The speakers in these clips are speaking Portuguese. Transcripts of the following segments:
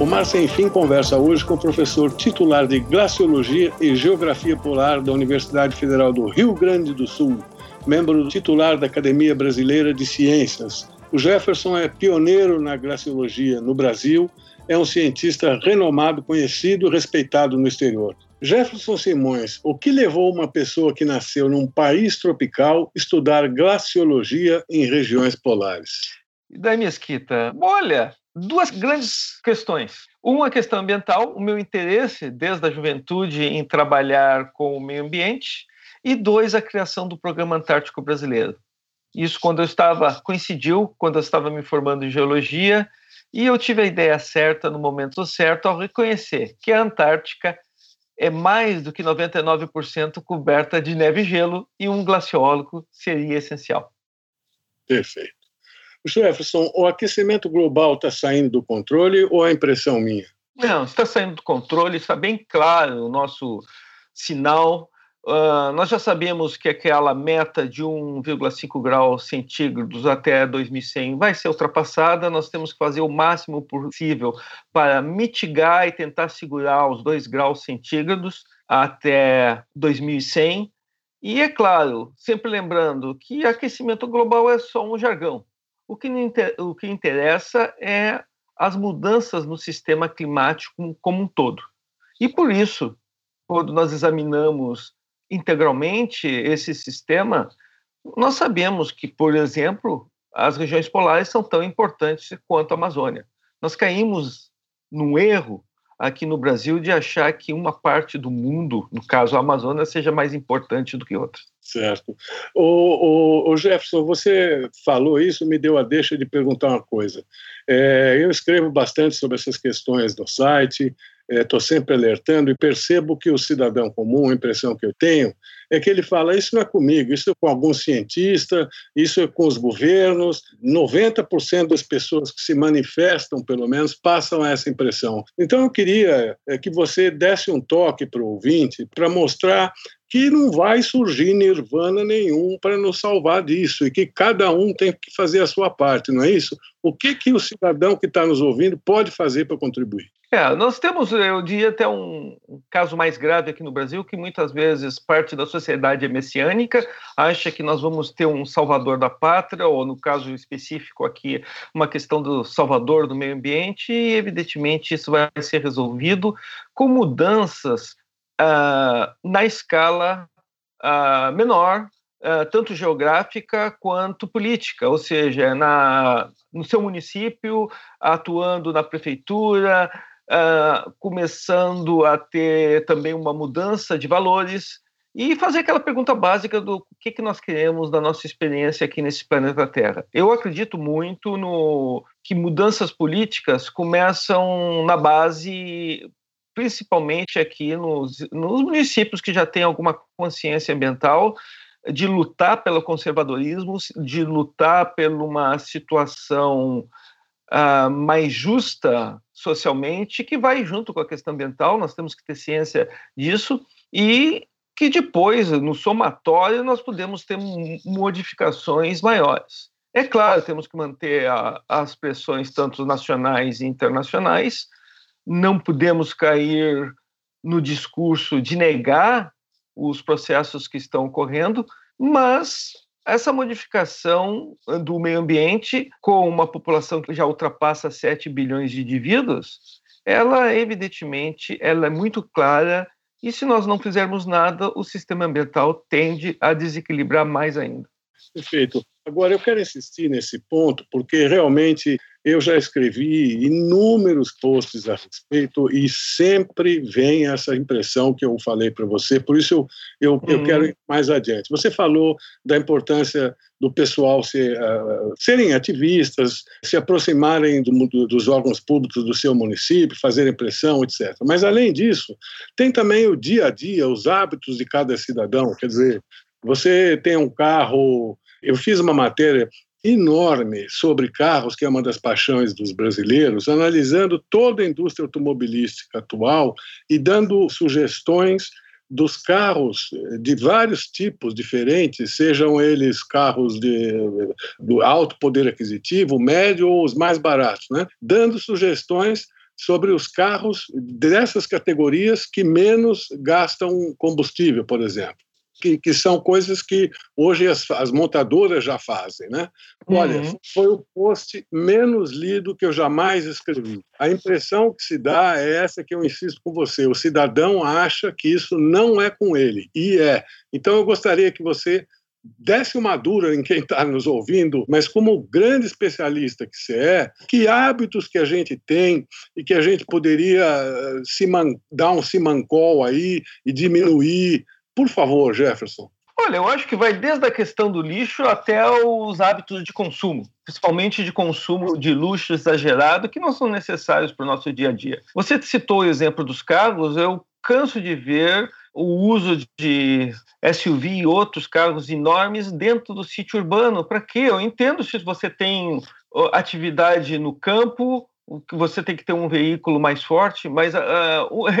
O Mar Sem Fim conversa hoje com o professor titular de Glaciologia e Geografia Polar da Universidade Federal do Rio Grande do Sul, membro titular da Academia Brasileira de Ciências. O Jefferson é pioneiro na glaciologia no Brasil, é um cientista renomado, conhecido e respeitado no exterior. Jefferson Simões, o que levou uma pessoa que nasceu num país tropical estudar glaciologia em regiões polares? E daí, Mesquita? Olha, duas grandes questões. Uma questão ambiental, o meu interesse desde a juventude em trabalhar com o meio ambiente, e dois, a criação do Programa Antártico Brasileiro. Isso quando eu estava coincidiu quando eu estava me formando em geologia e eu tive a ideia certa no momento certo ao reconhecer que a Antártica é mais do que 99% coberta de neve e gelo e um glaciólogo seria essencial. Perfeito. Jefferson, o aquecimento global está saindo do controle ou é impressão minha? Não, está saindo do controle, está bem claro o nosso sinal. Uh, nós já sabemos que aquela meta de 1,5 graus centígrados até 2100 vai ser ultrapassada. Nós temos que fazer o máximo possível para mitigar e tentar segurar os 2 graus centígrados até 2100. E é claro, sempre lembrando que aquecimento global é só um jargão. O que, o que interessa é as mudanças no sistema climático como um todo. E por isso, quando nós examinamos integralmente esse sistema, nós sabemos que, por exemplo, as regiões polares são tão importantes quanto a Amazônia. Nós caímos num erro aqui no Brasil de achar que uma parte do mundo, no caso a Amazônia, seja mais importante do que outra. Certo. O, o, o Jefferson, você falou isso, me deu a deixa de perguntar uma coisa. É, eu escrevo bastante sobre essas questões no site, estou é, sempre alertando e percebo que o cidadão comum, a impressão que eu tenho, é que ele fala: isso não é comigo, isso é com algum cientista, isso é com os governos. 90% das pessoas que se manifestam, pelo menos, passam essa impressão. Então, eu queria é, que você desse um toque para o ouvinte para mostrar que não vai surgir nirvana nenhum para nos salvar disso e que cada um tem que fazer a sua parte, não é isso? O que, que o cidadão que está nos ouvindo pode fazer para contribuir? É, nós temos, eu diria, até um caso mais grave aqui no Brasil, que muitas vezes parte da sociedade é messiânica, acha que nós vamos ter um salvador da pátria, ou no caso específico aqui, uma questão do salvador do meio ambiente, e evidentemente isso vai ser resolvido com mudanças uh, na escala uh, menor, uh, tanto geográfica quanto política, ou seja, na, no seu município, atuando na prefeitura, uh, começando a ter também uma mudança de valores e fazer aquela pergunta básica do que, que nós queremos da nossa experiência aqui nesse planeta Terra. Eu acredito muito no que mudanças políticas começam na base, principalmente aqui nos, nos municípios que já têm alguma consciência ambiental, de lutar pelo conservadorismo, de lutar por uma situação uh, mais justa socialmente, que vai junto com a questão ambiental, nós temos que ter ciência disso, e que depois, no somatório, nós podemos ter modificações maiores. É claro, temos que manter a, as pressões tanto nacionais e internacionais, não podemos cair no discurso de negar os processos que estão ocorrendo, mas essa modificação do meio ambiente, com uma população que já ultrapassa 7 bilhões de indivíduos, ela evidentemente ela é muito clara e se nós não fizermos nada, o sistema ambiental tende a desequilibrar mais ainda. Perfeito. Agora, eu quero insistir nesse ponto, porque realmente eu já escrevi inúmeros posts a respeito e sempre vem essa impressão que eu falei para você, por isso eu, eu, uhum. eu, quero ir mais adiante. Você falou da importância do pessoal ser, uh, serem ativistas, se aproximarem do, do, dos órgãos públicos do seu município, fazerem pressão, etc. Mas, além disso, tem também o dia a dia, os hábitos de cada cidadão. Quer dizer, você tem um carro. Eu fiz uma matéria enorme sobre carros, que é uma das paixões dos brasileiros, analisando toda a indústria automobilística atual e dando sugestões dos carros de vários tipos diferentes, sejam eles carros de, do alto poder aquisitivo, médio ou os mais baratos, né? dando sugestões sobre os carros dessas categorias que menos gastam combustível, por exemplo. Que, que são coisas que hoje as, as montadoras já fazem, né? Olha, uhum. foi o post menos lido que eu jamais escrevi. A impressão que se dá é essa que eu insisto com você: o cidadão acha que isso não é com ele, e é. Então eu gostaria que você desse uma dura em quem está nos ouvindo, mas como grande especialista que você é, que hábitos que a gente tem e que a gente poderia eh, se man, dar um simancol aí e diminuir? Por favor, Jefferson. Olha, eu acho que vai desde a questão do lixo até os hábitos de consumo, principalmente de consumo de luxo exagerado, que não são necessários para o nosso dia a dia. Você citou o exemplo dos carros, eu canso de ver o uso de SUV e outros carros enormes dentro do sítio urbano. Para quê? Eu entendo se você tem atividade no campo, você tem que ter um veículo mais forte, mas uh,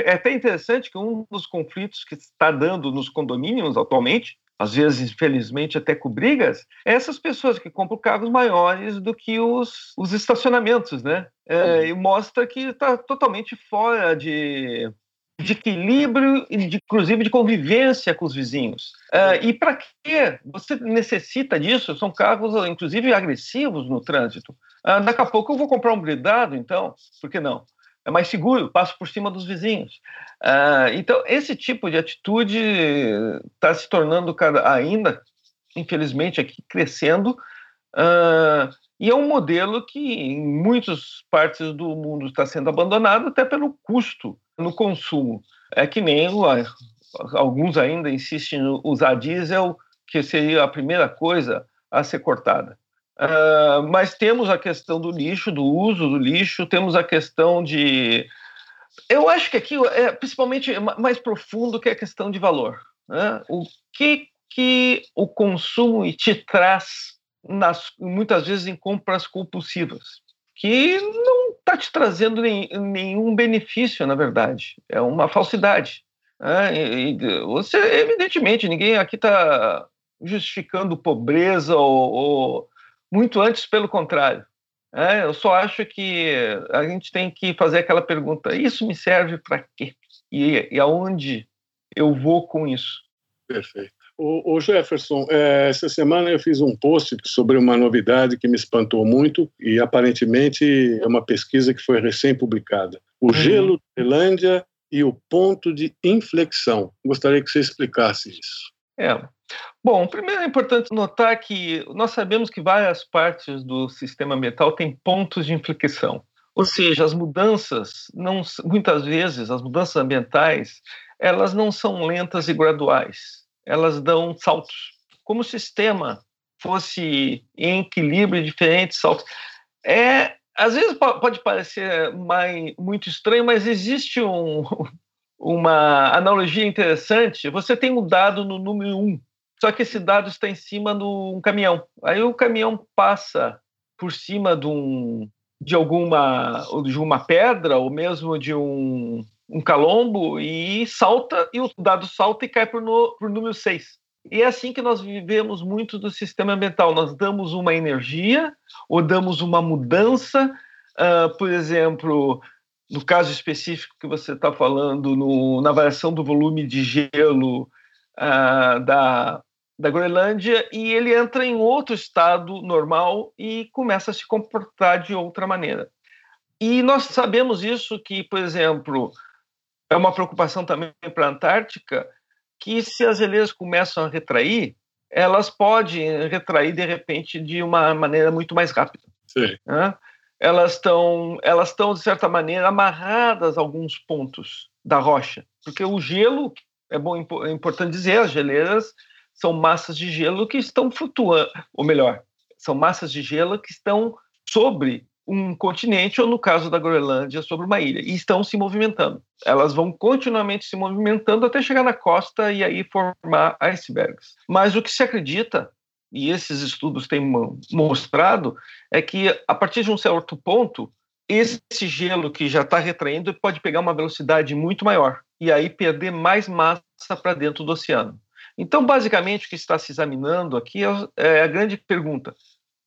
é até interessante que um dos conflitos que está dando nos condomínios atualmente, às vezes, infelizmente, até com brigas, é essas pessoas que compram carros maiores do que os, os estacionamentos, né? É, e mostra que está totalmente fora de de equilíbrio e, de, inclusive, de convivência com os vizinhos. Uh, e para que você necessita disso? São carros, inclusive, agressivos no trânsito. Uh, daqui a pouco eu vou comprar um blindado, então, por que não? É mais seguro, passo por cima dos vizinhos. Uh, então, esse tipo de atitude está se tornando cada, ainda, infelizmente, aqui crescendo. e é um modelo que, em muitas partes do mundo, está sendo abandonado até pelo custo no consumo. É que nem alguns ainda insistem em usar diesel, que seria a primeira coisa a ser cortada. Uh, mas temos a questão do lixo, do uso do lixo, temos a questão de. Eu acho que aqui é principalmente mais profundo que a questão de valor. Né? O que, que o consumo te traz, nas, muitas vezes, em compras compulsivas? que não está te trazendo nem, nenhum benefício, na verdade. É uma falsidade. Né? E, e você, evidentemente, ninguém aqui está justificando pobreza ou, ou, muito antes, pelo contrário. É, eu só acho que a gente tem que fazer aquela pergunta: isso me serve para quê? E, e aonde eu vou com isso? Perfeito. O, Jefferson, é, essa semana eu fiz um post sobre uma novidade que me espantou muito e aparentemente é uma pesquisa que foi recém-publicada. O uhum. gelo da Finlândia e o ponto de inflexão. Gostaria que você explicasse isso. É. Bom, primeiro é importante notar que nós sabemos que várias partes do sistema ambiental têm pontos de inflexão. Ou seja, as mudanças, não, muitas vezes, as mudanças ambientais, elas não são lentas e graduais elas dão saltos. Como o sistema fosse em equilíbrio, diferentes saltos. É, às vezes pode parecer mais, muito estranho, mas existe um, uma analogia interessante. Você tem um dado no número 1, um, só que esse dado está em cima de um caminhão. Aí o caminhão passa por cima de, um, de alguma de uma pedra ou mesmo de um, um calombo e salta, e o dado salta e cai para o número 6. E é assim que nós vivemos muito do sistema ambiental. Nós damos uma energia ou damos uma mudança, uh, por exemplo, no caso específico que você está falando, no, na variação do volume de gelo uh, da, da Groenlândia, e ele entra em outro estado normal e começa a se comportar de outra maneira. E nós sabemos isso que, por exemplo, é uma preocupação também para a Antártica, que se as geleiras começam a retrair, elas podem retrair de repente de uma maneira muito mais rápida. Sim. Né? Elas estão, elas estão de certa maneira amarradas a alguns pontos da rocha, porque o gelo é bom, é importante dizer, as geleiras são massas de gelo que estão flutuando, ou melhor, são massas de gelo que estão sobre um continente, ou no caso da Groenlândia, sobre uma ilha, e estão se movimentando. Elas vão continuamente se movimentando até chegar na costa e aí formar icebergs. Mas o que se acredita, e esses estudos têm mostrado, é que a partir de um certo ponto, esse gelo que já está retraindo pode pegar uma velocidade muito maior e aí perder mais massa para dentro do oceano. Então, basicamente, o que está se examinando aqui é, é a grande pergunta: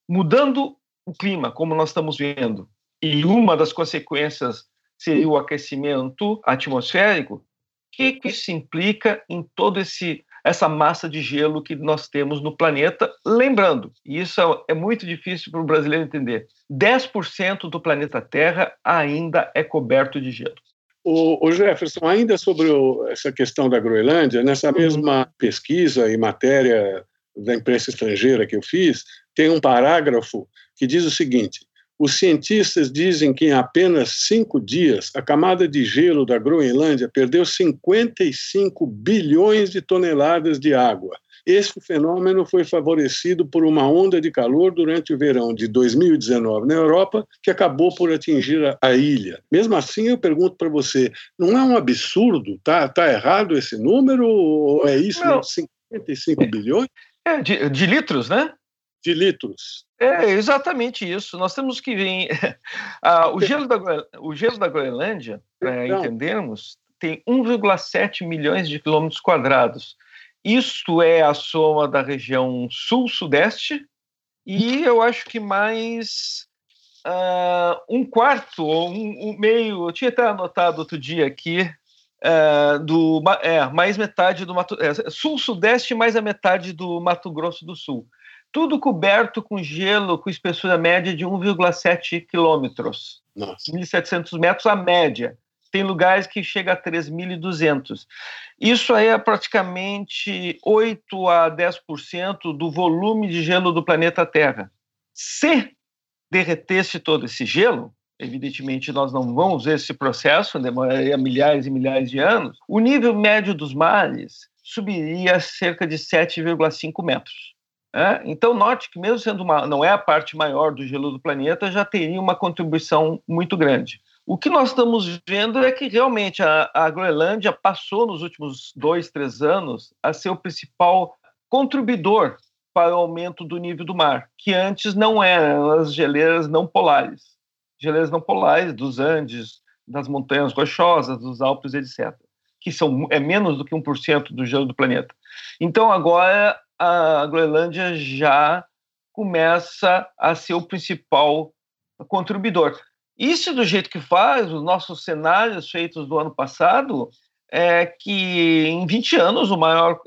mudando o clima, como nós estamos vendo, e uma das consequências seria o aquecimento atmosférico, o que, que isso implica em todo esse essa massa de gelo que nós temos no planeta. Lembrando, e isso é, é muito difícil para o brasileiro entender: 10% do planeta Terra ainda é coberto de gelo. O, o Jefferson, ainda sobre o, essa questão da Groenlândia, nessa uhum. mesma pesquisa e matéria da imprensa estrangeira que eu fiz, tem um parágrafo que diz o seguinte: os cientistas dizem que em apenas cinco dias a camada de gelo da Groenlândia perdeu 55 bilhões de toneladas de água. Este fenômeno foi favorecido por uma onda de calor durante o verão de 2019 na Europa, que acabou por atingir a ilha. Mesmo assim, eu pergunto para você: não é um absurdo? Tá, tá errado esse número? Ou é isso? Não. 55 bilhões? É, de, de litros, né? de litros. É exatamente isso. Nós temos que ver. ah, o, gelo da, o gelo da Groenlândia, para então, entendermos, tem 1,7 milhões de quilômetros quadrados. Isto é a soma da região sul-sudeste e eu acho que mais uh, um quarto ou um, um, meio. Eu tinha até anotado outro dia aqui. Uh, do é, mais metade do Mato é, sul-sudeste mais a metade do Mato Grosso do Sul tudo coberto com gelo com espessura média de 1,7 quilômetros. 1.700 metros a média. Tem lugares que chega a 3.200. Isso aí é praticamente 8 a 10% do volume de gelo do planeta Terra. Se derretesse todo esse gelo, evidentemente nós não vamos ver esse processo, demoraria milhares e milhares de anos, o nível médio dos mares subiria a cerca de 7,5 metros. É? Então, note que, mesmo sendo uma, não é a parte maior do gelo do planeta, já teria uma contribuição muito grande. O que nós estamos vendo é que realmente a, a Groenlândia passou nos últimos dois, três anos a ser o principal contribuidor para o aumento do nível do mar, que antes não eram as geleiras não polares. Geleiras não polares dos Andes, das montanhas rochosas, dos Alpes, etc., que são, é menos do que 1% do gelo do planeta. Então, agora a Groenlândia já começa a ser o principal contribuidor. Isso do jeito que faz, os nossos cenários feitos do ano passado, é que em 20 anos o maior,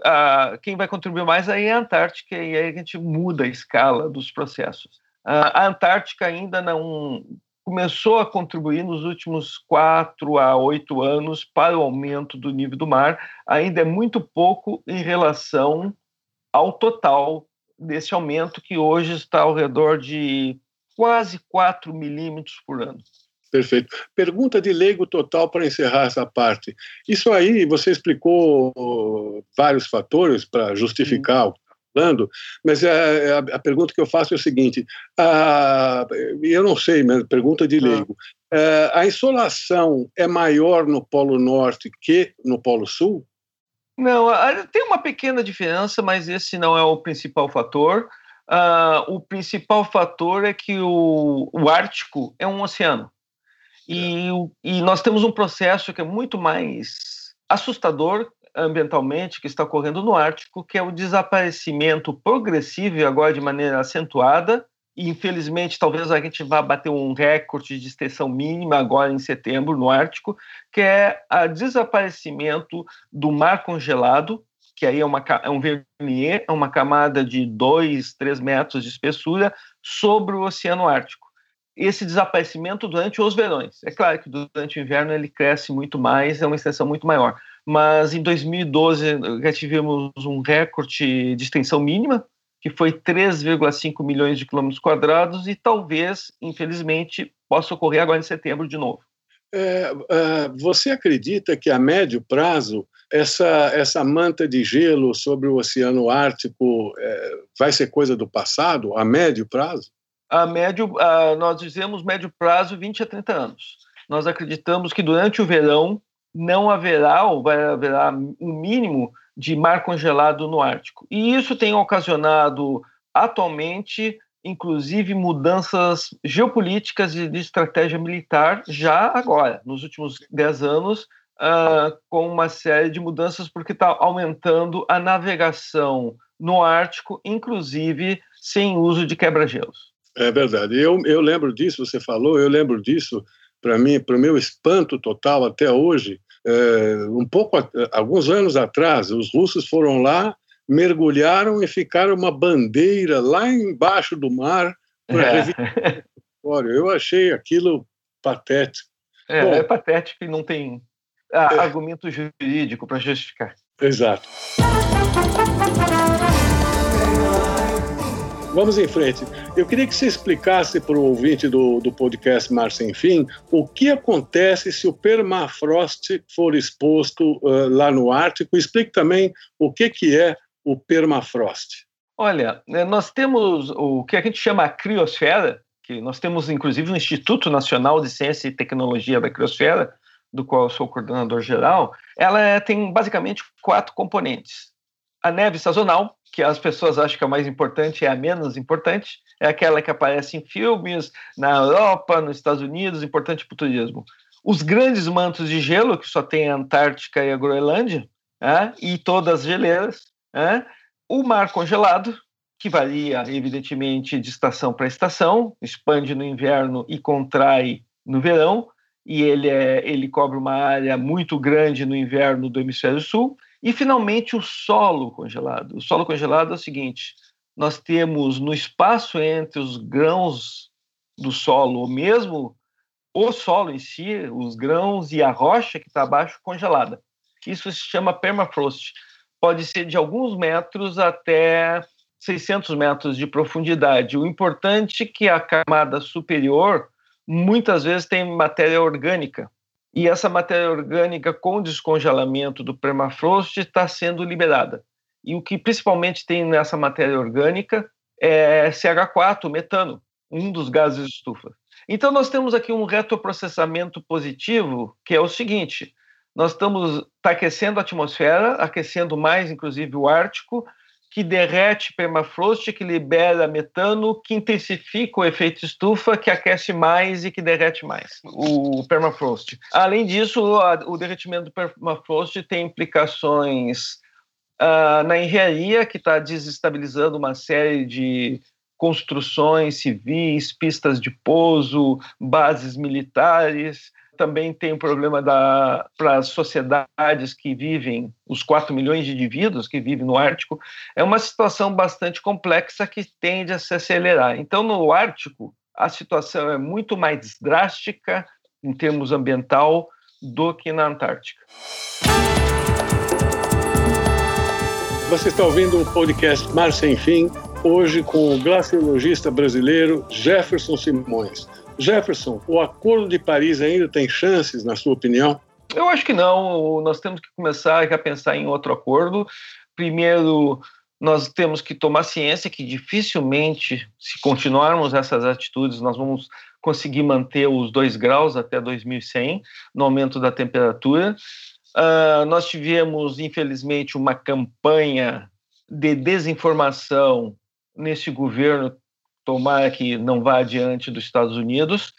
quem vai contribuir mais aí é a Antártica e aí a gente muda a escala dos processos. A Antártica ainda não começou a contribuir nos últimos quatro a oito anos para o aumento do nível do mar, ainda é muito pouco em relação ao total desse aumento, que hoje está ao redor de quase 4 milímetros por ano. Perfeito. Pergunta de leigo total para encerrar essa parte. Isso aí, você explicou vários fatores para justificar o que está falando, mas a, é, é a, a, pergunta que eu faço é o seguinte: a, eu não sei, mas pergunta de ah. leigo. A, a insolação é maior no Polo Norte que no Polo Sul? Não, tem uma pequena diferença, mas esse não é o principal fator. Uh, o principal fator é que o, o Ártico é um oceano. E, e, nós temos um processo que é muito mais assustador ambientalmente que está ocorrendo no Ártico, que é o desaparecimento progressivo e agora de maneira acentuada infelizmente talvez a gente vá bater um recorde de extensão mínima agora em setembro no Ártico, que é o desaparecimento do mar congelado, que aí é, uma, é um vernier, é uma camada de 2, 3 metros de espessura sobre o Oceano Ártico. Esse desaparecimento durante os verões. É claro que durante o inverno ele cresce muito mais, é uma extensão muito maior. Mas em 2012 já tivemos um recorde de extensão mínima, que foi 3,5 milhões de quilômetros quadrados e talvez, infelizmente, possa ocorrer agora em setembro de novo. É, é, você acredita que a médio prazo essa, essa manta de gelo sobre o Oceano Ártico é, vai ser coisa do passado, a médio prazo? A médio, a, nós dizemos médio prazo 20 a 30 anos. Nós acreditamos que durante o verão não haverá, ou vai haverá um mínimo de mar congelado no Ártico. E isso tem ocasionado, atualmente, inclusive mudanças geopolíticas e de estratégia militar já agora, nos últimos dez anos, uh, com uma série de mudanças, porque está aumentando a navegação no Ártico, inclusive sem uso de quebra-gelos. É verdade. Eu, eu lembro disso, você falou, eu lembro disso para mim, para o meu espanto total até hoje, um pouco, alguns anos atrás, os russos foram lá, mergulharam e ficaram uma bandeira lá embaixo do mar para é. Eu achei aquilo patético. É, Bom, é patético e não tem ah, é. argumento jurídico para justificar. Exato. Vamos em frente. Eu queria que você explicasse para o ouvinte do, do podcast Mar Sem Fim o que acontece se o permafrost for exposto uh, lá no Ártico. Explique também o que, que é o permafrost. Olha, né, nós temos o que a gente chama a criosfera, que nós temos inclusive o Instituto Nacional de Ciência e Tecnologia da Criosfera, do qual eu sou coordenador geral, ela é, tem basicamente quatro componentes. A neve sazonal, que as pessoas acham que é a mais importante, é a menos importante, é aquela que aparece em filmes, na Europa, nos Estados Unidos, importante para o turismo. Os grandes mantos de gelo, que só tem a Antártica e a Groenlândia, é, e todas as geleiras. É, o mar congelado, que varia, evidentemente, de estação para estação, expande no inverno e contrai no verão, e ele, é, ele cobre uma área muito grande no inverno do hemisfério sul, e, finalmente, o solo congelado. O solo congelado é o seguinte: nós temos no espaço entre os grãos do solo, ou mesmo o solo em si, os grãos e a rocha que está abaixo congelada. Isso se chama permafrost. Pode ser de alguns metros até 600 metros de profundidade. O importante é que a camada superior muitas vezes tem matéria orgânica, e essa matéria orgânica, com descongelamento do permafrost, está sendo liberada. E o que principalmente tem nessa matéria orgânica é CH4, metano, um dos gases de estufa. Então, nós temos aqui um retroprocessamento positivo, que é o seguinte: nós estamos tá aquecendo a atmosfera, aquecendo mais, inclusive, o Ártico, que derrete permafrost, que libera metano, que intensifica o efeito estufa, que aquece mais e que derrete mais o permafrost. Além disso, o derretimento do permafrost tem implicações uh, na engenharia, que está desestabilizando uma série de construções civis, pistas de pouso, bases militares, também tem o problema para as sociedades que vivem, os 4 milhões de indivíduos que vivem no Ártico, é uma situação bastante complexa que tende a se acelerar. Então, no Ártico, a situação é muito mais drástica em termos ambiental do que na Antártica. Você está ouvindo o podcast Mar Sem Fim, hoje com o glaciologista brasileiro Jefferson Simões. Jefferson, o Acordo de Paris ainda tem chances, na sua opinião? Eu acho que não. Nós temos que começar a pensar em outro acordo. Primeiro, nós temos que tomar ciência que dificilmente, se continuarmos essas atitudes, nós vamos conseguir manter os dois graus até 2100 no aumento da temperatura. Uh, nós tivemos, infelizmente, uma campanha de desinformação nesse governo tomara que não vá adiante dos Estados Unidos,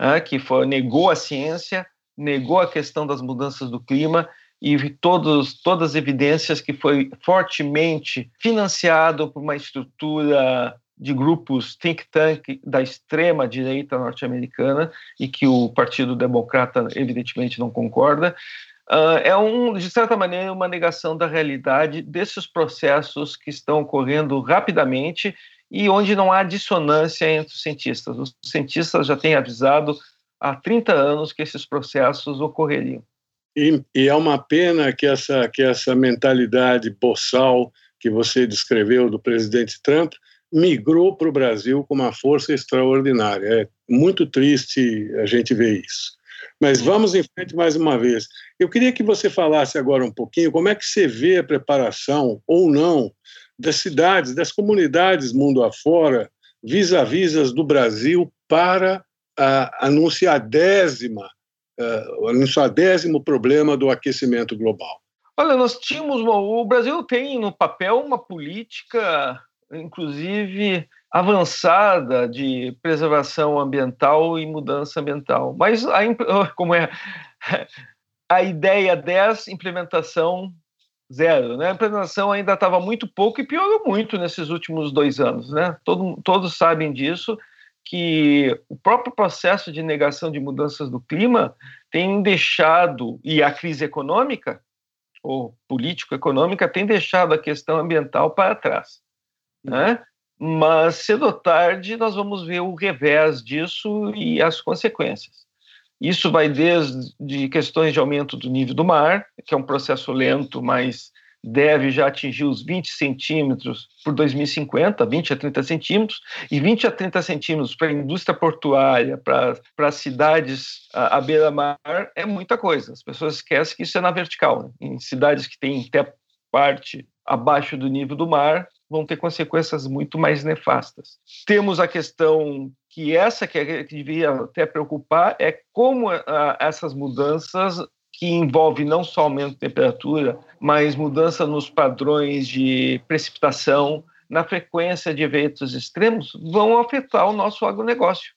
né, que foi, negou a ciência, negou a questão das mudanças do clima e todos, todas as evidências que foi fortemente financiado por uma estrutura de grupos think tank da extrema direita norte-americana e que o Partido Democrata evidentemente não concorda. Uh, é um, de certa maneira uma negação da realidade desses processos que estão ocorrendo rapidamente e onde não há dissonância entre os cientistas. Os cientistas já têm avisado há 30 anos que esses processos ocorreriam. E, e é uma pena que essa, que essa mentalidade boçal que você descreveu do presidente Trump migrou para o Brasil com uma força extraordinária. É muito triste a gente ver isso. Mas vamos em frente mais uma vez. Eu queria que você falasse agora um pouquinho como é que você vê a preparação ou não das cidades, das comunidades mundo afora, vis-a-vis do Brasil para uh, anunciar a décima, uh, anunciar décimo problema do aquecimento global. Olha, nós tínhamos, o Brasil tem no papel uma política, inclusive avançada de preservação ambiental e mudança ambiental. Mas a, como é a ideia dessa implementação zero. Né? A implementação ainda estava muito pouco e piorou muito nesses últimos dois anos. Né? Todo, todos sabem disso, que o próprio processo de negação de mudanças do clima tem deixado, e a crise econômica, ou político-econômica, tem deixado a questão ambiental para trás. Né? Mas cedo ou tarde nós vamos ver o revés disso e as consequências. Isso vai desde questões de aumento do nível do mar, que é um processo lento, mas deve já atingir os 20 centímetros por 2050, 20 a 30 centímetros, e 20 a 30 centímetros para a indústria portuária, para, para cidades à, à beira-mar, é muita coisa. As pessoas esquecem que isso é na vertical. Né? Em cidades que têm até parte abaixo do nível do mar, vão ter consequências muito mais nefastas. Temos a questão que essa que, que devia até preocupar é como essas mudanças que envolve não só aumento de temperatura, mas mudança nos padrões de precipitação, na frequência de eventos extremos, vão afetar o nosso agronegócio.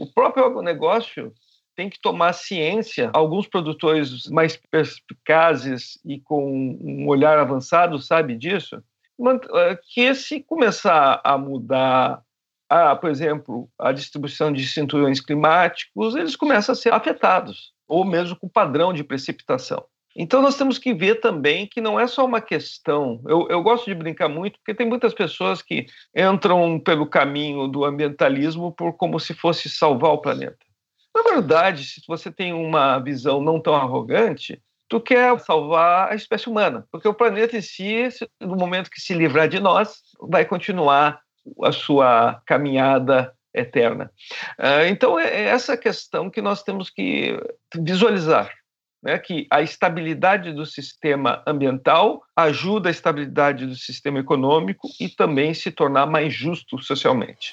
O próprio agronegócio tem que tomar ciência, alguns produtores mais perspicazes e com um olhar avançado sabe disso, eh, que se começar a mudar, a, por exemplo, a distribuição de cinturões climáticos, eles começam a ser afetados ou mesmo com o padrão de precipitação. Então, nós temos que ver também que não é só uma questão. Eu, eu, gosto de brincar muito, porque tem muitas pessoas que entram pelo caminho do ambientalismo por como se fosse salvar o planeta. Na verdade, se você tem uma visão não tão arrogante, tu quer salvar a espécie humana, porque o planeta em si, no momento que se livrar de nós, vai continuar a sua caminhada eterna. Ah, então, é, é essa questão que nós temos que visualizar. Né, que a estabilidade do sistema ambiental ajuda a estabilidade do sistema econômico e também se tornar mais justo socialmente.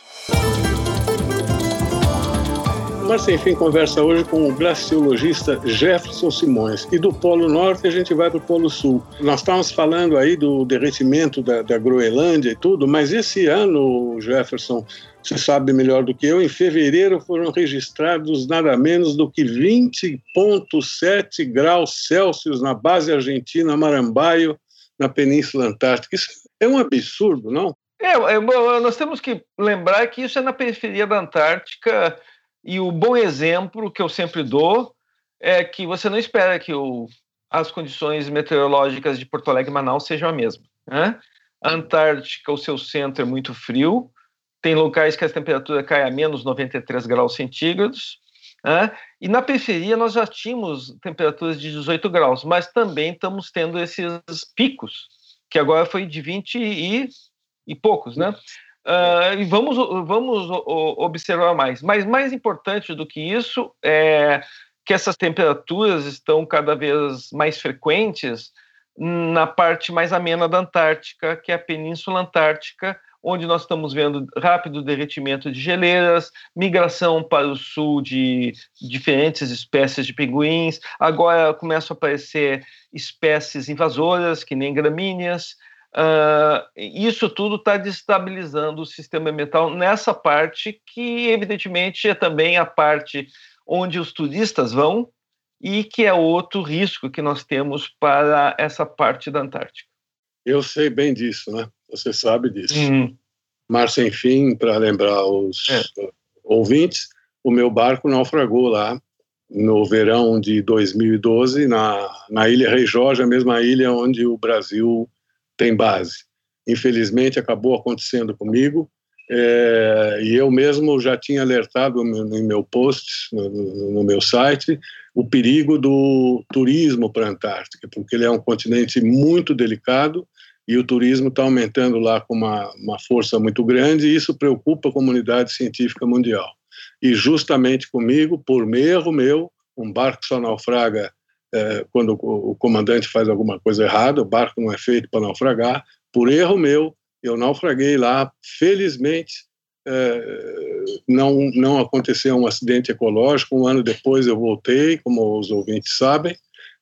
Mas Sem Fim conversa hoje com o glaciologista Jefferson Simões. E do Polo Norte a gente vai para o Polo Sul. Nós estávamos falando aí do derretimento da, da Groenlândia e tudo, mas esse ano, Jefferson, você sabe melhor do que eu, em fevereiro foram registrados nada menos do que 20,7 graus Celsius na base argentina Marambaio, na Península Antártica. Isso é um absurdo, não? É, é nós temos que lembrar que isso é na periferia da Antártica e o bom exemplo que eu sempre dou é que você não espera que o, as condições meteorológicas de Porto Alegre e Manaus sejam a mesma. Né? A Antártica, o seu centro é muito frio, tem locais que a temperatura cai a menos 93 graus centígrados, né? e na periferia nós já tínhamos temperaturas de 18 graus, mas também estamos tendo esses picos, que agora foi de 20 e, e poucos, né? Uh, e vamos, vamos observar mais. Mas mais importante do que isso é que essas temperaturas estão cada vez mais frequentes na parte mais amena da Antártica, que é a Península Antártica, onde nós estamos vendo rápido derretimento de geleiras, migração para o sul de diferentes espécies de pinguins. Agora começam a aparecer espécies invasoras, que nem gramíneas. Uh, isso tudo está destabilizando o sistema ambiental nessa parte que, evidentemente, é também a parte onde os turistas vão e que é outro risco que nós temos para essa parte da Antártica. Eu sei bem disso, né? Você sabe disso. Uhum. Mar sem fim, para lembrar os é. ouvintes, o meu barco naufragou lá no verão de 2012 na, na Ilha Rei Jorge, a mesma ilha onde o Brasil tem base. Infelizmente, acabou acontecendo comigo, é, e eu mesmo já tinha alertado no, meu post, no, no, meu site, o perigo do turismo para a Antártica, porque ele é um continente muito delicado e o turismo está aumentando lá com uma, uma força muito grande e isso preocupa a comunidade científica mundial. E justamente comigo, por erro meu, um barco só naufraga é, quando o, comandante faz alguma coisa errada, o barco não é feito para naufragar. Por erro meu, eu naufraguei lá. Felizmente, é, não, não aconteceu um acidente ecológico. Um ano depois eu voltei, como os ouvintes sabem,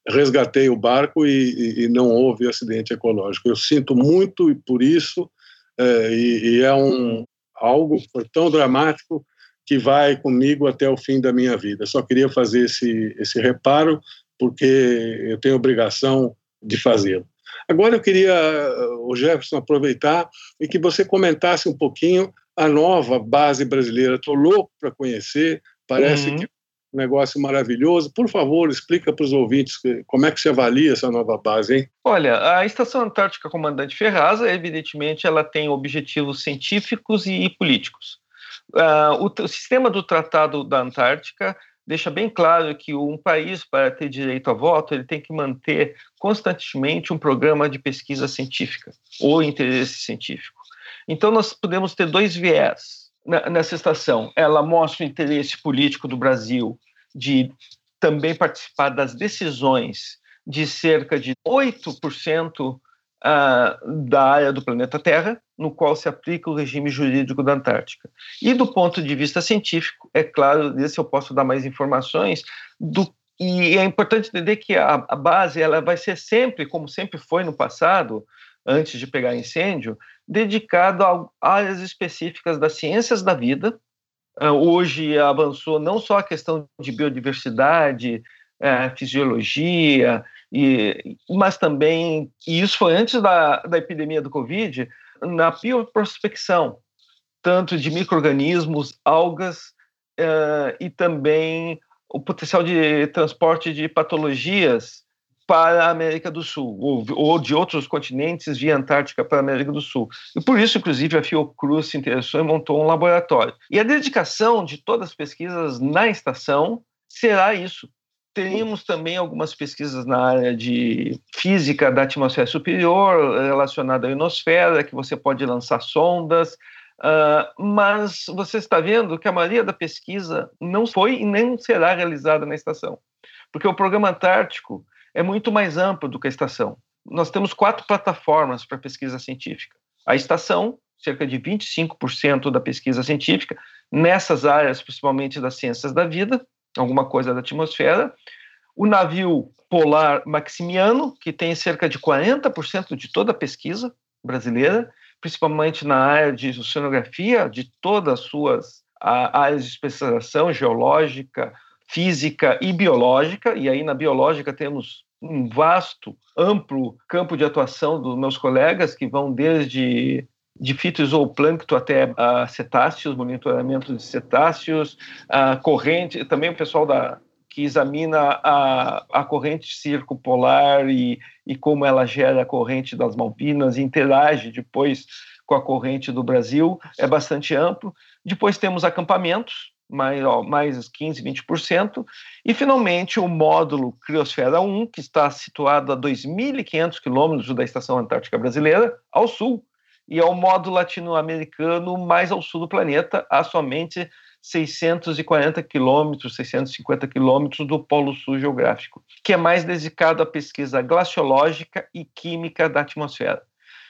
resgatei o barco e, e, não houve acidente ecológico. Eu sinto muito por isso é, e, e, é um algo tão dramático que vai comigo até o fim da minha vida. Só queria fazer esse, esse reparo porque eu tenho obrigação de fazê-lo. Agora eu queria, o Jefferson, aproveitar e que você comentasse um pouquinho a nova base brasileira. Estou louco para conhecer, parece uhum. que é um negócio maravilhoso. Por favor, explica para os ouvintes como é que se avalia essa nova base, hein? Olha, a Estação Antártica Comandante Ferraz, evidentemente, ela tem objetivos científicos e políticos. Uh, o, o sistema do Tratado da Antártica deixa bem claro que um país, para ter direito a voto, ele tem que manter constantemente um programa de pesquisa científica ou interesse científico. Então, nós podemos ter dois viés nessa estação. Ela mostra o interesse político do Brasil de também participar das decisões de cerca de 8% uh, da área do planeta Terra, no qual se aplica o regime jurídico da Antártica. E do ponto de vista científico, é claro, desse eu posso dar mais informações, do, e é importante entender que a, a base ela vai ser sempre, como sempre foi no passado, antes de pegar incêndio, dedicado a áreas específicas das ciências da vida. Uh, hoje avançou não só a questão de biodiversidade, uh, fisiologia, e, mas também, e isso foi antes da, da epidemia do Covid, na bioprospecção, tanto de micro-organismos, algas uh, e também o potencial de transporte de patologias para a América do Sul, ou, ou, de outros continentes via Antártica para a América do Sul. E por isso, inclusive, a Fiocruz se interessou e montou um laboratório. E a dedicação de todas as pesquisas na estação será isso, Teríamos também algumas pesquisas na área de física da atmosfera superior, relacionada à ionosfera, que você pode lançar sondas, uh, mas você está vendo que a maioria da pesquisa não foi e nem será realizada na estação, porque o programa Antártico é muito mais amplo do que a estação. Nós temos quatro plataformas para pesquisa científica. A estação, cerca de 25% da pesquisa científica, nessas áreas, principalmente das ciências da vida, alguma coisa da atmosfera. O navio polar Maximiano, que tem cerca de 40% de toda a pesquisa brasileira, principalmente na área de oceanografia, de todas as suas áreas de especialização geológica, física e biológica, e aí na biológica temos um vasto, amplo campo de atuação dos meus colegas, que vão desde de fitoplâncton até cetáceos, monitoramento de cetáceos, uh, corrente, também o pessoal da, que examina a, a corrente circumpolar e, e como ela gera a corrente das Malvinas, interage depois com a corrente do Brasil, é bastante amplo. Depois temos acampamentos, mais, ó, mais 15, 20%. E, finalmente, o módulo Criosfera 1, que está situado a 2.500 quilômetros da Estação Antártica Brasileira, ao sul, e é o módulo latino-americano mais ao sul do planeta, a somente 640 quilômetros, 650 quilômetros do Polo Sul geográfico, que é mais dedicado à pesquisa glaciológica e química da atmosfera.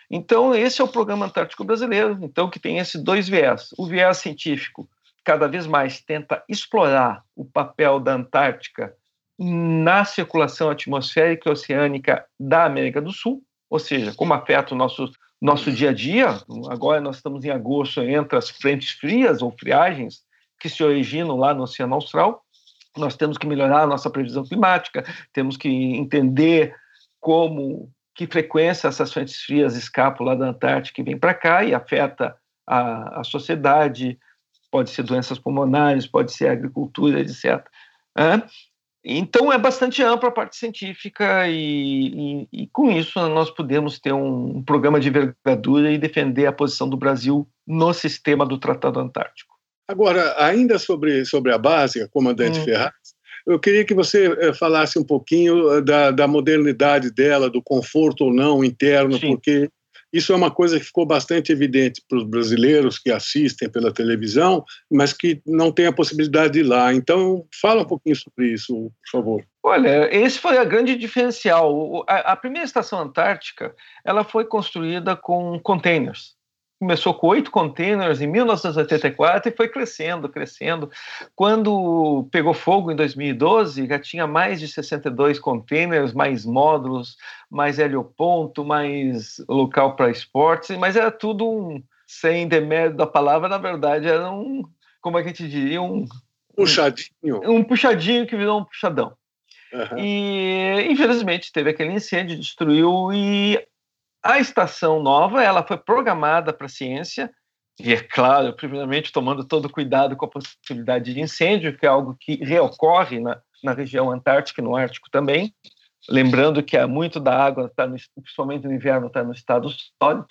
Então, esse é o programa Antártico Brasileiro, então que tem esses dois viés. O viés científico cada vez mais tenta explorar o papel da Antártica na circulação atmosférica e oceânica da América do Sul, ou seja, como afeta o nosso nosso dia a dia. Agora nós estamos em agosto, entre as frentes frias ou friagens que se originam lá no Oceano Austral. Nós temos que melhorar a nossa previsão climática, temos que entender como, que frequência essas frentes frias escapam lá da Antártica e vêm para cá e afeta a, a sociedade, pode ser doenças pulmonares, pode ser agricultura, etc. Então é bastante ampla a parte científica e, e, e, com isso nós podemos ter um, programa de envergadura e defender a posição do Brasil no sistema do Tratado Antártico. Agora, ainda sobre, sobre a base, comandante hum. Ferraz, eu queria que você eh, falasse um pouquinho eh, da, da modernidade dela, do conforto ou não interno, Sim. porque isso é uma coisa que ficou bastante evidente para os brasileiros que assistem pela televisão, mas que não têm a possibilidade de ir lá. Então, fala um pouquinho sobre isso, por favor. Olha, esse foi a grande diferencial. A, primeira estação antártica, ela foi construída com containers começou com oito containers em 1984 e foi crescendo, crescendo. Quando pegou fogo em 2012, já tinha mais de 62 containers, mais módulos, mais helioponto, mais local para esportes, mas era tudo um, sem demérito da palavra, na verdade, era um, como é que a gente diria, um... Puxadinho. Um, um puxadinho que virou um puxadão. Uhum. E infelizmente teve aquele incêndio, destruiu e a estação nova ela foi programada para ciência, E é claro, primeiramente tomando todo cuidado com a possibilidade de incêndio, que é algo que reocorre na, na região antártica e no Ártico também. Lembrando que há muito da água, tá no, principalmente no inverno, está no estado sólido.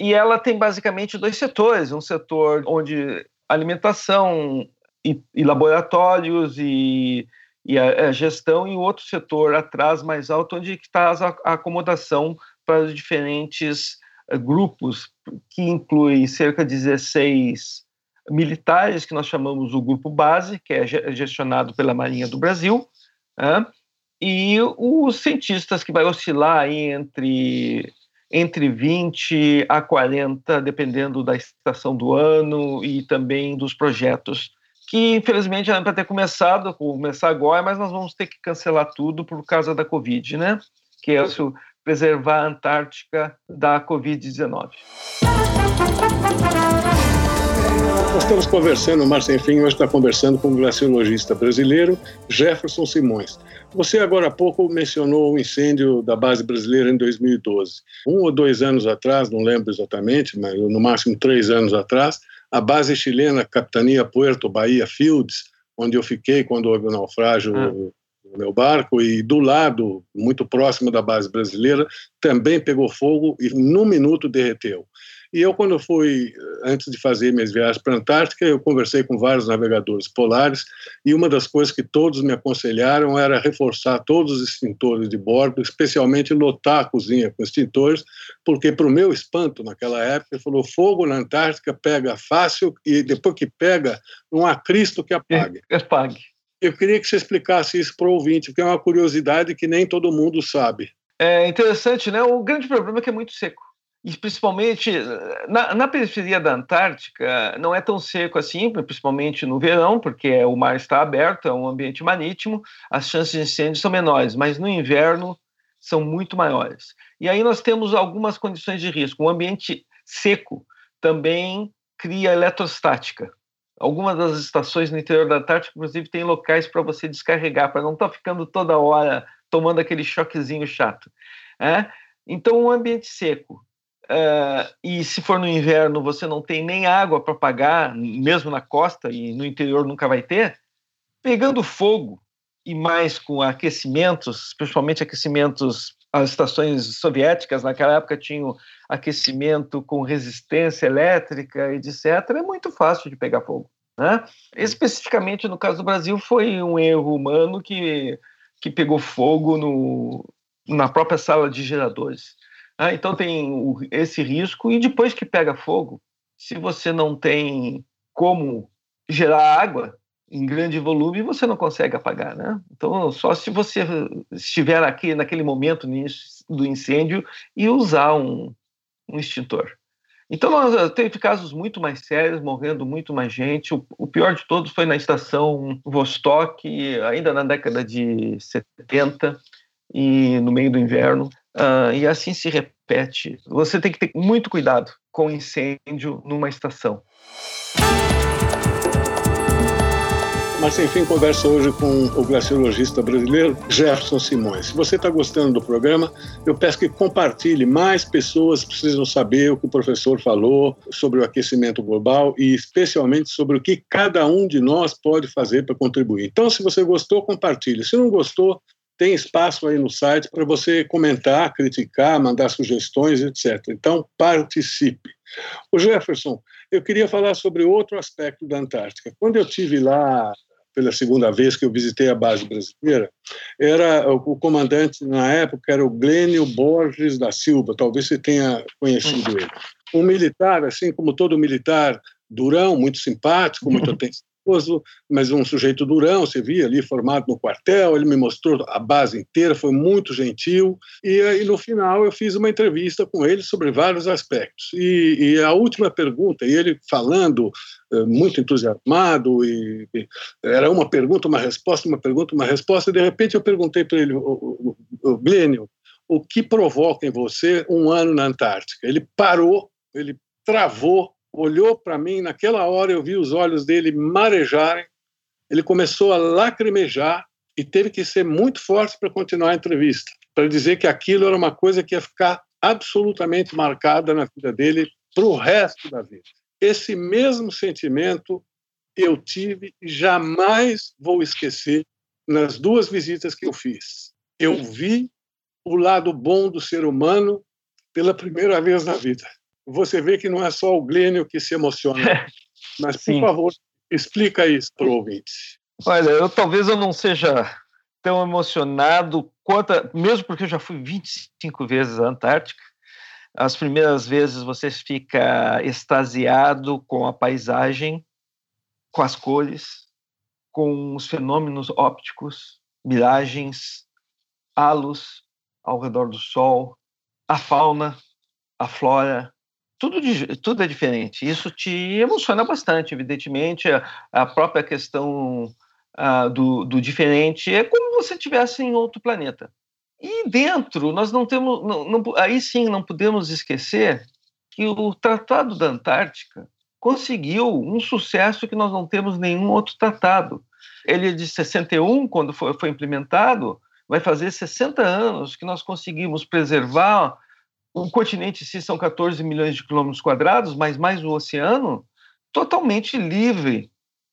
E ela tem basicamente dois setores: um setor onde alimentação e, e laboratórios e, e a, a, gestão, e outro setor atrás, mais alto, onde está a acomodação para os diferentes uh, grupos, que inclui cerca de 16 militares, que nós chamamos o Grupo Base, que é gestionado pela Marinha do Brasil, uh, e os cientistas, que vai oscilar entre entre 20 a 40, dependendo da estação do ano e também dos projetos, que infelizmente era para ter começado, começar agora, mas nós vamos ter que cancelar tudo por causa da Covid, né? Que é o preservar a Antártica da Covid-19. Nós estamos conversando, Márcio Enfim hoje está conversando com o glaciologista brasileiro Jefferson Simões. Você agora há pouco mencionou o incêndio da base brasileira em 2012. Um ou dois anos atrás, não lembro exatamente, mas no máximo três anos atrás, a base chilena Capitania Puerto Bahia Fields, onde eu fiquei quando houve o naufrágio ah. Meu barco, e do lado, muito próximo da base brasileira, também pegou fogo e num minuto derreteu. E eu, quando fui, antes de fazer minhas viagens para a Antártica, eu conversei com vários navegadores polares e uma das coisas que todos me aconselharam era reforçar todos os extintores de bordo, especialmente lotar a cozinha com extintores, porque, para o meu espanto, naquela época, falou: fogo na Antártica pega fácil e depois que pega, não há Cristo que apague. apague. Eu queria que você explicasse isso para o ouvinte, porque é uma curiosidade que nem todo mundo sabe. É interessante, né? O grande problema é que é muito seco e principalmente na, na, periferia da Antártica não é tão seco assim, principalmente no verão, porque o mar está aberto, é um ambiente marítimo, as chances de incêndio são menores, mas no inverno são muito maiores. E aí nós temos algumas condições de risco. Um ambiente seco também cria eletrostática. Algumas das estações no interior da Antártica, inclusive, tem locais para você descarregar, para não estar tá ficando toda hora tomando aquele choquezinho chato. É? Então, um ambiente seco Uh, e se for no inverno você não tem nem água para pagar, mesmo na costa e no interior nunca vai ter, pegando fogo e mais com aquecimentos, principalmente aquecimentos, as estações soviéticas naquela época tinham aquecimento com resistência elétrica, etc. É muito fácil de pegar fogo. Né? Especificamente no caso do Brasil foi um erro humano que, que pegou fogo no, na própria sala de geradores. Ah, então tem o, esse risco, e depois que pega fogo, se você não tem como gerar água em grande volume, você não consegue apagar, né? Então, só se você estiver aqui naquele momento do incêndio e usar um, um extintor. Então, nós teve casos muito mais sérios, morrendo muito mais gente. O, o, pior de todos foi na estação Vostok, ainda na década de 70, e no meio do inverno. Uh, e assim se repete. Você tem que ter muito cuidado com incêndio numa estação. Mas, enfim, conversa hoje com o glaciologista brasileiro Jefferson Simões. Se você está gostando do programa, eu peço que compartilhe. Mais pessoas precisam saber o que o professor falou sobre o aquecimento global e, especialmente, sobre o que cada um de nós pode fazer para contribuir. Então, se você gostou, compartilhe. Se não gostou, tem espaço aí no site para você comentar, criticar, mandar sugestões, etc. Então, participe. O Jefferson, eu queria falar sobre outro aspecto da Antártica. Quando eu tive lá pela segunda vez que eu visitei a base brasileira, era o comandante na época era o Glênio Borges da Silva, talvez você tenha conhecido ele. Um militar, assim como todo militar durão, muito simpático, muito atencioso, mas um sujeito durão, você via ali formado no quartel, ele me mostrou a base inteira, foi muito gentil, e, e no final eu fiz uma entrevista com ele sobre vários aspectos. E, e a última pergunta, e ele falando eh, muito entusiasmado, e, e, era uma pergunta, uma resposta, uma pergunta, uma resposta, e de repente eu perguntei para ele, o, o, o Glênio, o que provoca em você um ano na Antártica? Ele parou, ele travou olhou para mim, naquela hora eu vi os olhos dele marejarem, ele começou a lacrimejar e teve que ser muito forte para continuar a entrevista, para dizer que aquilo era uma coisa que ia ficar absolutamente marcada na vida dele para o resto da vida. Esse mesmo sentimento eu tive e jamais vou esquecer nas duas visitas que eu fiz. Eu vi o lado bom do ser humano pela primeira vez na vida. Você vê que não é só o Glênio que se emociona. Mas, por favor, explica isso para o ouvinte. Olha, eu talvez eu não seja tão emocionado quanto, a, mesmo porque eu já fui 25 vezes à Antártica. As primeiras vezes você fica extasiado com a paisagem, com as cores, com os fenômenos ópticos, miragens, halos ao redor do Sol, a fauna, a flora, tudo, tudo é diferente. Isso te emociona bastante, evidentemente. A, a própria questão uh, do, do, diferente é como se estivesse em outro planeta. E dentro, nós não temos. Não, não, aí sim, não podemos esquecer que o Tratado da Antártica conseguiu um sucesso que nós não temos nenhum outro tratado. Ele é de 61, quando foi, foi implementado, vai fazer 60 anos que nós conseguimos preservar o continente se são 14 milhões de quilômetros quadrados, mas mais o oceano, totalmente livre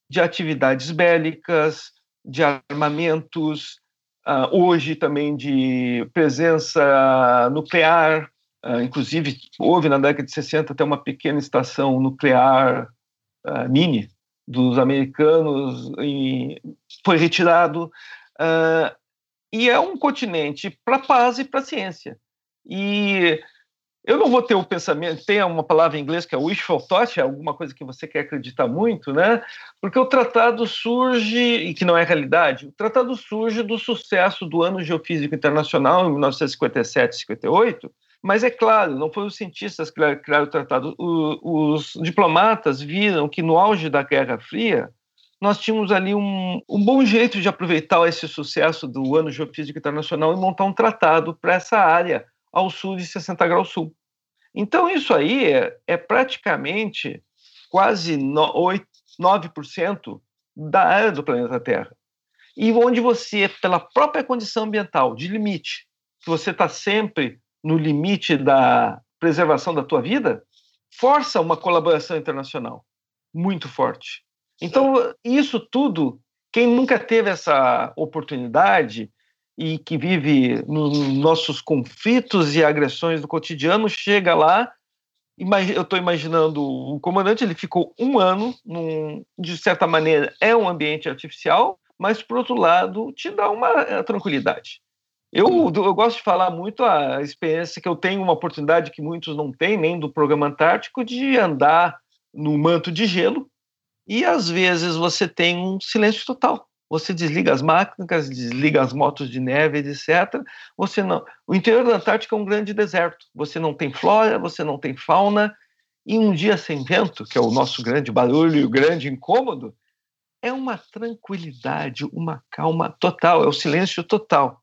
de atividades bélicas, de armamentos, uh, hoje também de presença nuclear. Uh, inclusive, houve na década de 60 até uma pequena estação nuclear uh, mini dos americanos, e foi retirado. e é um continente para paz e para ciência. E eu não vou ter o pensamento, tem uma palavra em inglês que é wishful thought, é alguma coisa que você quer acreditar muito, né? Porque o tratado surge, e que não é realidade, o tratado surge do sucesso do Ano Geofísico Internacional em 1957 58, mas é claro, não foram os cientistas que criaram o tratado, os diplomatas viram que no auge da Guerra Fria, nós tínhamos ali um, um bom jeito de aproveitar esse sucesso do Ano Geofísico Internacional e montar um tratado para essa área ao sul de 60 graus sul. Então, isso aí é, é praticamente quase no, 8, 9% da área do planeta Terra. E onde você, pela própria condição ambiental de limite, que você está sempre no limite da preservação da tua vida, força uma colaboração internacional muito forte. Então, isso tudo, quem nunca teve essa oportunidade, e que vive nos nossos conflitos e agressões do cotidiano, chega lá. Eu estou imaginando o comandante, ele ficou um ano, num, de certa maneira, é um ambiente artificial, mas, por outro lado, te dá uma eh, tranquilidade. Eu, eu gosto de falar muito a experiência que eu tenho, uma oportunidade que muitos não têm, nem do programa Antártico, de andar no manto de gelo, e às vezes você tem um silêncio total você desliga as máquinas, desliga as motos de neve, etc. Você não. O interior da Antártica é um grande deserto. Você não tem flora, você não tem fauna. E um dia sem vento, que é o nosso grande barulho e o grande incômodo, é uma tranquilidade, uma calma total, é o silêncio total.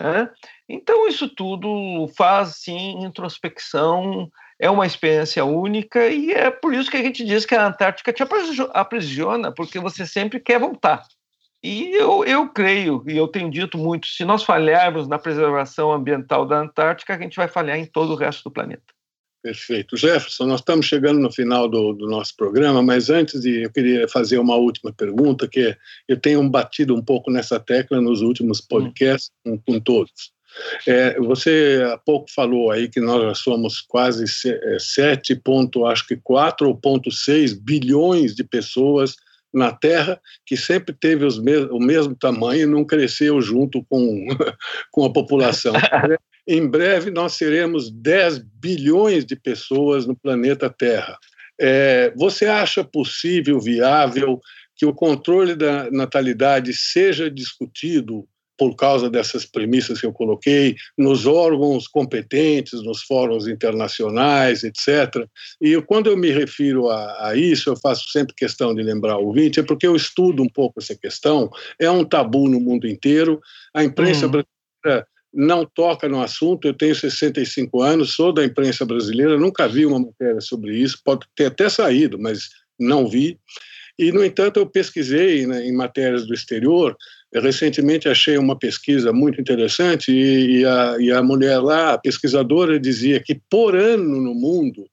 Né? Então, isso tudo faz, sim, introspecção, é uma experiência única e é por isso que a gente diz que a Antártica te aprisiona, porque você sempre quer voltar. E eu, eu creio, e eu tenho dito muito, se nós falharmos na preservação ambiental da Antártica, a gente vai falhar em todo o resto do planeta. Perfeito. Jefferson, nós estamos chegando no final do, do, nosso programa, mas antes de eu queria fazer uma última pergunta, que eu tenho batido um pouco nessa tecla nos últimos podcasts hum. com, com, todos. É, você há pouco falou aí que nós já somos quase 7 é, ponto, acho que 4,6 bilhões de pessoas na Terra, que sempre teve o mesmo tamanho e não cresceu junto com, com a população. em breve, nós seremos 10 bilhões de pessoas no planeta Terra. É, você acha possível, viável, que o controle da natalidade seja discutido por causa dessas premissas que eu coloquei, nos órgãos competentes, nos fóruns internacionais, etc. E quando eu me refiro a, a, isso, eu faço sempre questão de lembrar o ouvinte, é porque eu estudo um pouco essa questão, é um tabu no mundo inteiro, a imprensa uhum. brasileira não toca no assunto, eu tenho 65 anos, sou da imprensa brasileira, nunca vi uma matéria sobre isso, pode ter até saído, mas não vi. E, no entanto, eu pesquisei né, em matérias do exterior eu recentemente achei uma pesquisa muito interessante e, e, a, e, a, mulher lá, a pesquisadora, dizia que por ano no mundo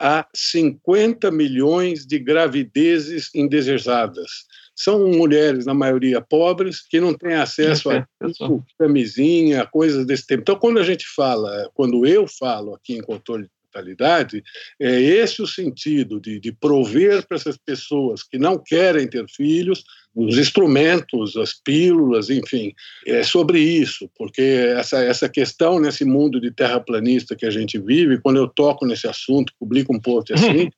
há 50 milhões de gravidezes indesejadas. São mulheres, na maioria, pobres, que não têm acesso a camisinha, coisas desse tipo. Então, quando a gente fala, quando eu falo aqui em controle de natalidade, é esse o sentido de, de prover para essas pessoas que não querem ter filhos os instrumentos, as pílulas, enfim, é sobre isso, porque essa, essa questão nesse mundo de terraplanista que a gente vive, quando eu toco nesse assunto, publico um post assim,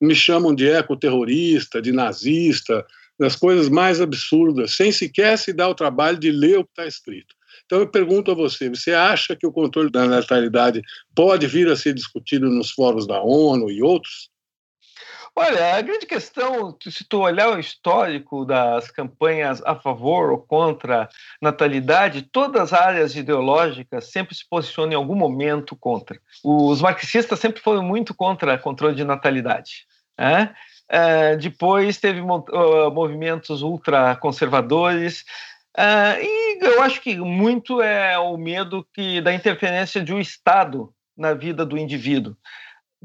me chamam de ecoterrorista, de nazista, das coisas mais absurdas, sem sequer se dar o trabalho de ler o que está escrito. Então eu pergunto a você, você acha que o controle da natalidade pode vir a ser discutido nos fóruns da ONU e outros? Olha, a grande questão, se tu olhar o histórico das campanhas a favor ou contra natalidade, todas as áreas ideológicas sempre se posicionam em algum momento contra. Os marxistas sempre foram muito contra controle de natalidade. Né? É, depois teve uh, movimentos ultraconservadores, uh, e eu acho que muito é o medo que da interferência de um Estado na vida do indivíduo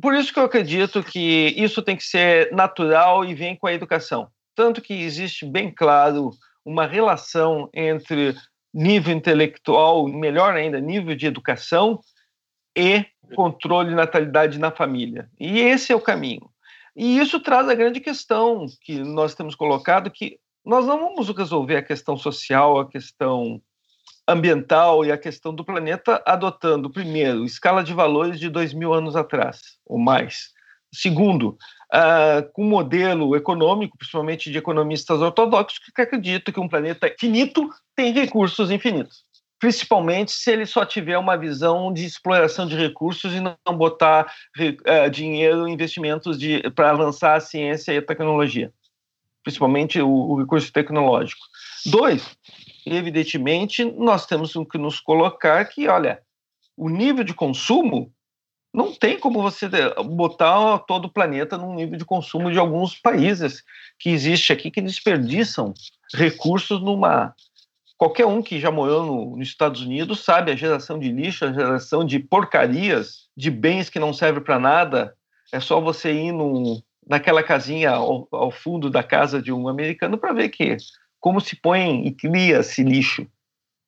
por isso que eu acredito que isso tem que ser natural e vem com a educação. Tanto que existe bem claro uma relação entre nível intelectual, melhor ainda, nível de educação e controle de natalidade na família. E esse é o caminho. E isso traz a grande questão que nós temos colocado, que nós não vamos resolver a questão social, a questão ambiental e a questão do planeta, adotando, primeiro, escala de valores de dois mil anos atrás, ou mais. Segundo, uh, com modelo econômico, principalmente de economistas ortodoxos, que acreditam que um planeta finito tem recursos infinitos. Principalmente se ele só tiver uma visão de exploração de recursos e não botar uh, dinheiro investimentos para avançar a ciência e a tecnologia, principalmente o, o recurso tecnológico. Dois, evidentemente, nós temos que nos colocar que, olha, o nível de consumo não tem como você botar todo o planeta num nível de consumo de alguns países que existe aqui que desperdiçam recursos numa qualquer um que já morou no, nos Estados Unidos sabe a geração de lixo, a geração de porcarias, de bens que não servem para nada. É só você ir num, naquela casinha ao, ao, fundo da casa de um americano para ver que como se põe e cria-se lixo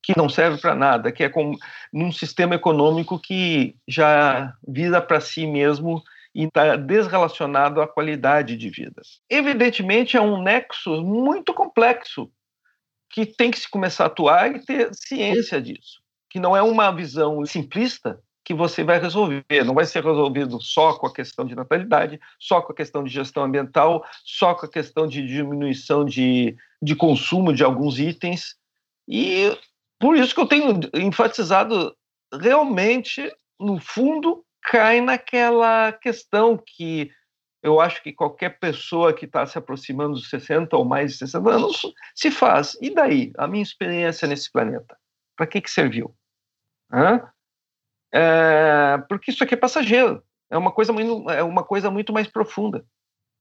que não serve para nada, que é como num sistema econômico que já vira para si mesmo e está desrelacionado à qualidade de vida. Evidentemente, é um nexo muito complexo que tem que se começar a atuar e ter ciência disso, que não é uma visão simplista que você vai resolver. Não vai ser resolvido só com a questão de natalidade, só com a questão de gestão ambiental, só com a questão de diminuição de, de consumo de alguns itens. E por isso que eu tenho enfatizado realmente, no fundo, cai naquela questão que eu acho que qualquer pessoa que está se aproximando dos 60 ou mais de 60 anos se faz. E daí? A minha experiência nesse planeta? Para que, que serviu? É, porque isso aqui é passageiro, é uma coisa muito, é uma coisa muito mais profunda.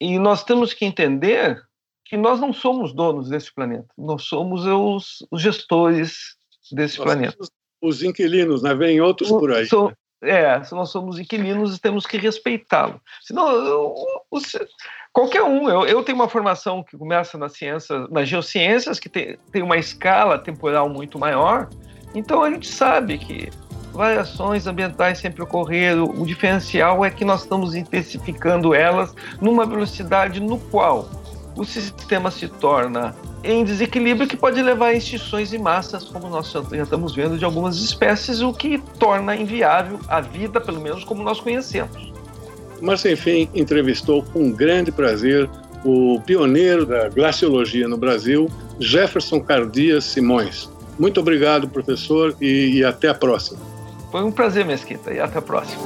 E nós temos que entender que nós não somos donos desse planeta, nós somos os, os gestores desse nós planeta. Os inquilinos, né? Vem outros por aí. So, é, se nós somos inquilinos, temos que respeitá-lo. Senão, eu, eu, qualquer um, eu, eu tenho uma formação que começa na ciência, nas geociências, que tem, tem uma escala temporal muito maior, então a gente sabe que variações ambientais sempre ocorreram. O diferencial é que nós estamos intensificando elas numa velocidade no qual o sistema se torna em desequilíbrio que pode levar a extinções em massas, como nós já estamos vendo de algumas espécies, o que torna inviável a vida, pelo menos como nós conhecemos. Mas, enfim, entrevistou com grande prazer o pioneiro da glaciologia no Brasil, Jefferson Cardias Simões. Muito obrigado, professor, e, e até a próxima. Foi um prazer, Mesquita, e até a próxima.